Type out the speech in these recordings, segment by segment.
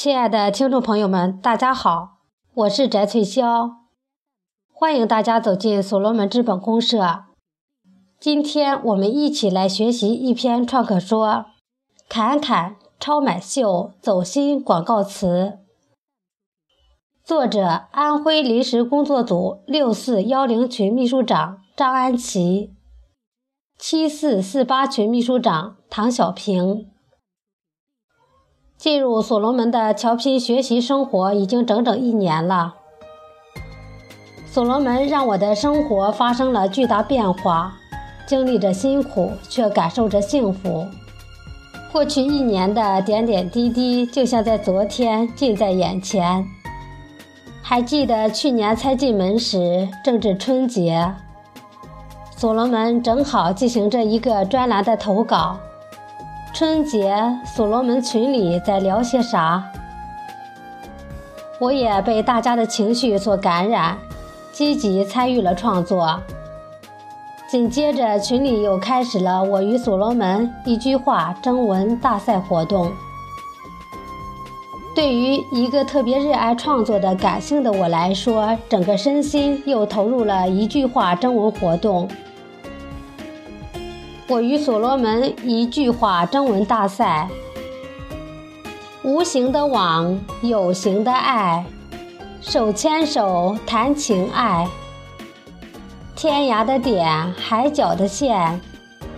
亲爱的听众朋友们，大家好，我是翟翠霄，欢迎大家走进所罗门资本公社。今天我们一起来学习一篇创客说“侃侃超买秀走心广告词”，作者安徽临时工作组六四幺零群秘书长张安琪，七四四八群秘书长唐小平。进入所罗门的调频学习生活已经整整一年了。所罗门让我的生活发生了巨大变化，经历着辛苦，却感受着幸福。过去一年的点点滴滴，就像在昨天近在眼前。还记得去年才进门时，正值春节，所罗门正好进行着一个专栏的投稿。春节，所罗门群里在聊些啥？我也被大家的情绪所感染，积极参与了创作。紧接着，群里又开始了我与所罗门一句话征文大赛活动。对于一个特别热爱创作的感性的我来说，整个身心又投入了一句话征文活动。我与所罗门一句话征文大赛：无形的网，有形的爱，手牵手谈情爱，天涯的点，海角的线，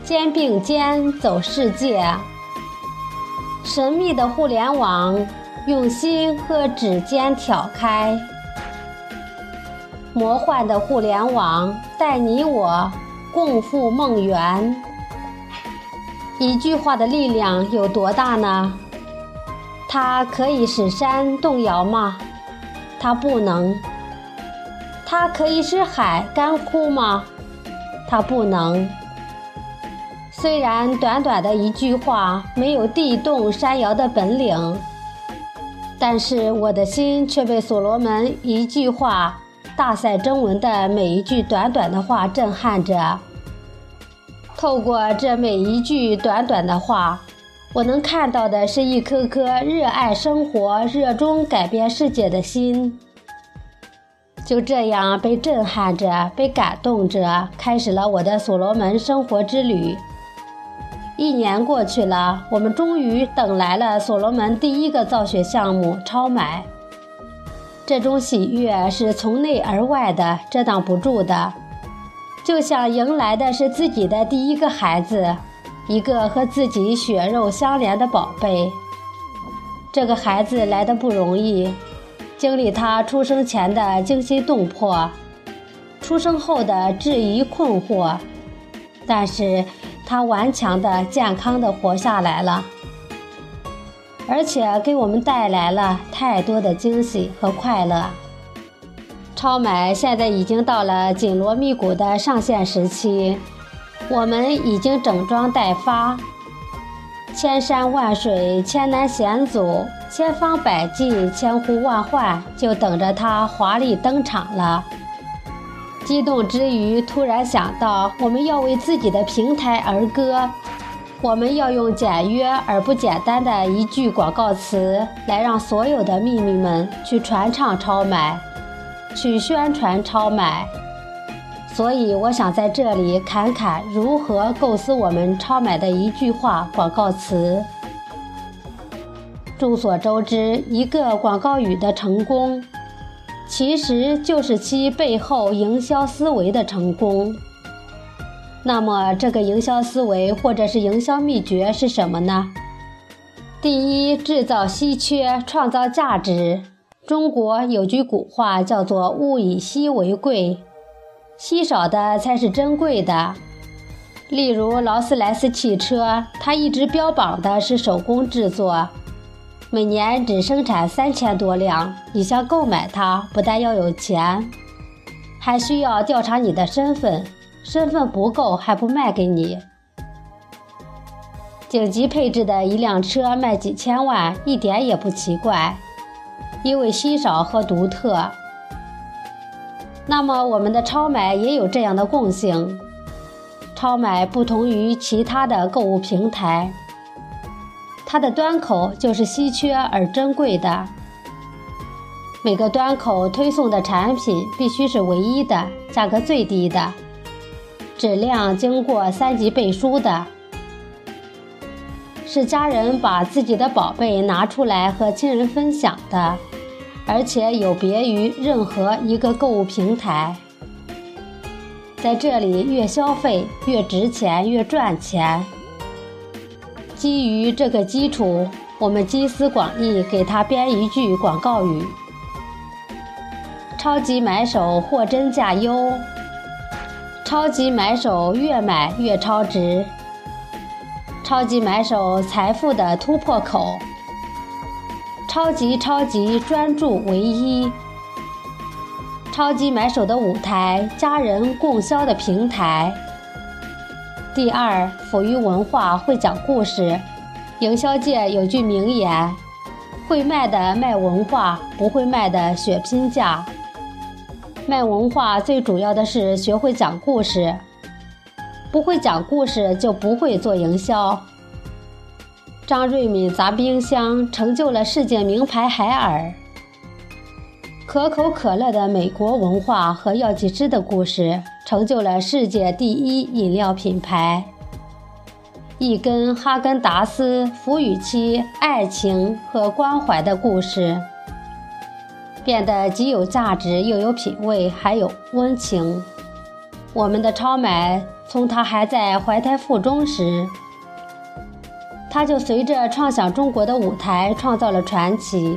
肩并肩走世界。神秘的互联网，用心和指尖挑开。魔幻的互联网，带你我共赴梦圆。一句话的力量有多大呢？它可以使山动摇吗？它不能。它可以使海干枯吗？它不能。虽然短短的一句话没有地动山摇的本领，但是我的心却被所罗门一句话大赛征文的每一句短短的话震撼着。透过这每一句短短的话，我能看到的是一颗颗热爱生活、热衷改变世界的心。就这样被震撼着、被感动着，开始了我的所罗门生活之旅。一年过去了，我们终于等来了所罗门第一个造血项目——超买。这种喜悦是从内而外的，遮挡不住的。就像迎来的是自己的第一个孩子，一个和自己血肉相连的宝贝。这个孩子来的不容易，经历他出生前的惊心动魄，出生后的质疑困惑，但是他顽强的、健康的活下来了，而且给我们带来了太多的惊喜和快乐。超买现在已经到了紧锣密鼓的上线时期，我们已经整装待发，千山万水、千难险阻、千方百计、千呼万唤，就等着它华丽登场了。激动之余，突然想到，我们要为自己的平台而歌，我们要用简约而不简单的一句广告词，来让所有的秘密们去传唱超买。去宣传超买，所以我想在这里侃侃如何构思我们超买的一句话广告词。众所周知，一个广告语的成功，其实就是其背后营销思维的成功。那么，这个营销思维或者是营销秘诀是什么呢？第一，制造稀缺，创造价值。中国有句古话叫做“物以稀为贵”，稀少的才是珍贵的。例如劳斯莱斯汽车，它一直标榜的是手工制作，每年只生产三千多辆。你想购买它，不但要有钱，还需要调查你的身份，身份不够还不卖给你。顶级配置的一辆车卖几千万，一点也不奇怪。因为稀少和独特，那么我们的超买也有这样的共性。超买不同于其他的购物平台，它的端口就是稀缺而珍贵的。每个端口推送的产品必须是唯一的，价格最低的，质量经过三级背书的，是家人把自己的宝贝拿出来和亲人分享的，而且有别于任何一个购物平台。在这里，越消费越值钱，越赚钱。基于这个基础，我们集思广益，给他编一句广告语。超级买手货真价优，超级买手越买越超值，超级买手财富的突破口，超级超级专注唯一，超级买手的舞台，家人共销的平台。第二，抚育文化会讲故事，营销界有句名言：会卖的卖文化，不会卖的血拼价。卖文化最主要的是学会讲故事，不会讲故事就不会做营销。张瑞敏砸冰箱成就了世界名牌海尔，可口可乐的美国文化和药剂师的故事成就了世界第一饮料品牌。一根哈根达斯赋予其爱情和关怀的故事。变得既有价值又有品味，还有温情。我们的超买从他还在怀胎腹中时，他就随着创想中国的舞台创造了传奇。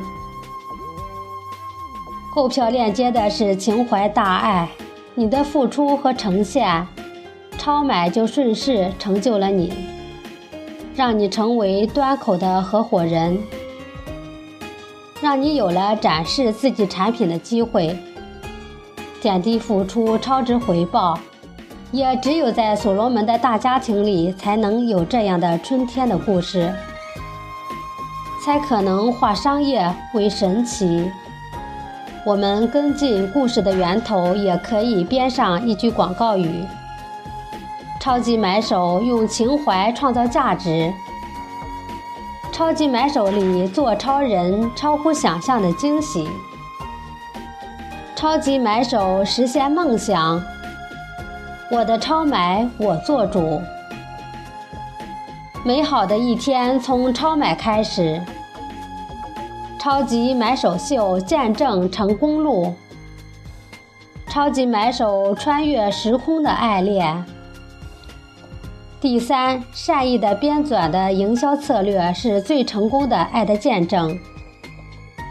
购票链接的是情怀大爱，你的付出和呈现，超买就顺势成就了你，让你成为端口的合伙人。让你有了展示自己产品的机会，点滴付出，超值回报，也只有在所罗门的大家庭里，才能有这样的春天的故事，才可能化商业为神奇。我们跟进故事的源头，也可以编上一句广告语：超级买手用情怀创造价值。超级买手里做超人，超乎想象的惊喜。超级买手实现梦想，我的超买我做主。美好的一天从超买开始。超级买手秀见证成功路。超级买手穿越时空的爱恋。第三，善意的编纂的营销策略是最成功的爱的见证。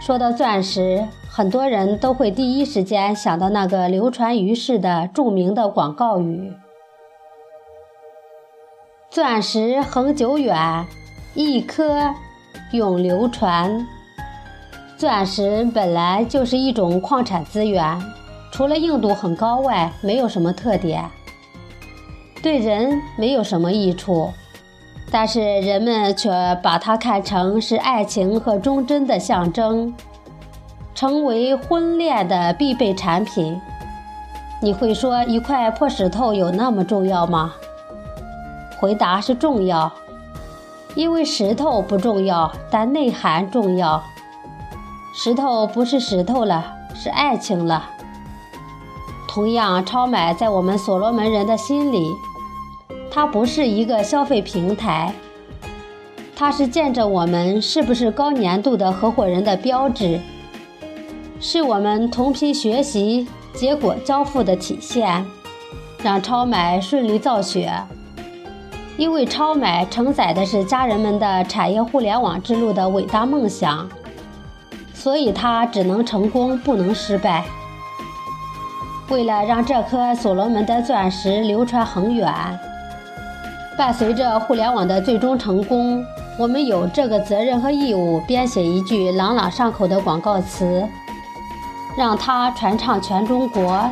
说到钻石，很多人都会第一时间想到那个流传于世的著名的广告语：“钻石恒久远，一颗永流传。”钻石本来就是一种矿产资源，除了硬度很高外，没有什么特点。对人没有什么益处，但是人们却把它看成是爱情和忠贞的象征，成为婚恋的必备产品。你会说一块破石头有那么重要吗？回答是重要，因为石头不重要，但内涵重要。石头不是石头了，是爱情了。同样，超买在我们所罗门人的心里。它不是一个消费平台，它是见证我们是不是高粘度的合伙人的标志，是我们同频学习结果交付的体现，让超买顺利造血。因为超买承载的是家人们的产业互联网之路的伟大梦想，所以它只能成功，不能失败。为了让这颗所罗门的钻石流传恒远。伴随着互联网的最终成功，我们有这个责任和义务编写一句朗朗上口的广告词，让它传唱全中国，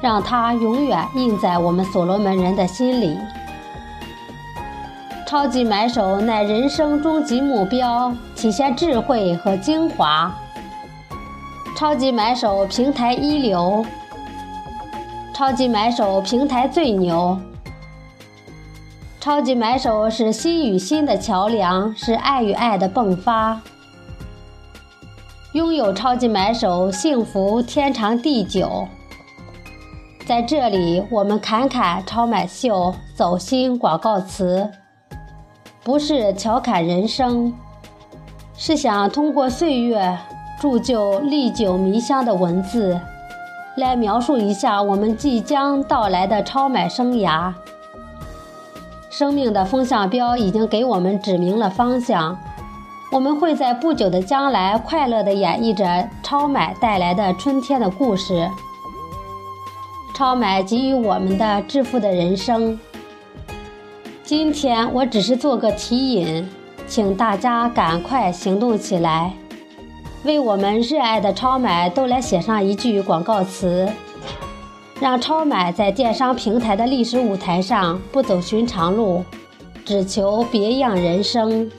让它永远印在我们所罗门人的心里。超级买手乃人生终极目标，体现智慧和精华。超级买手平台一流，超级买手平台最牛。超级买手是心与心的桥梁，是爱与爱的迸发。拥有超级买手，幸福天长地久。在这里，我们侃侃超买秀，走心广告词，不是调侃人生，是想通过岁月铸就历久弥香的文字，来描述一下我们即将到来的超买生涯。生命的风向标已经给我们指明了方向，我们会在不久的将来快乐地演绎着超买带来的春天的故事。超买给予我们的致富的人生。今天我只是做个提引，请大家赶快行动起来，为我们热爱的超买都来写上一句广告词。让超买在电商平台的历史舞台上不走寻常路，只求别样人生。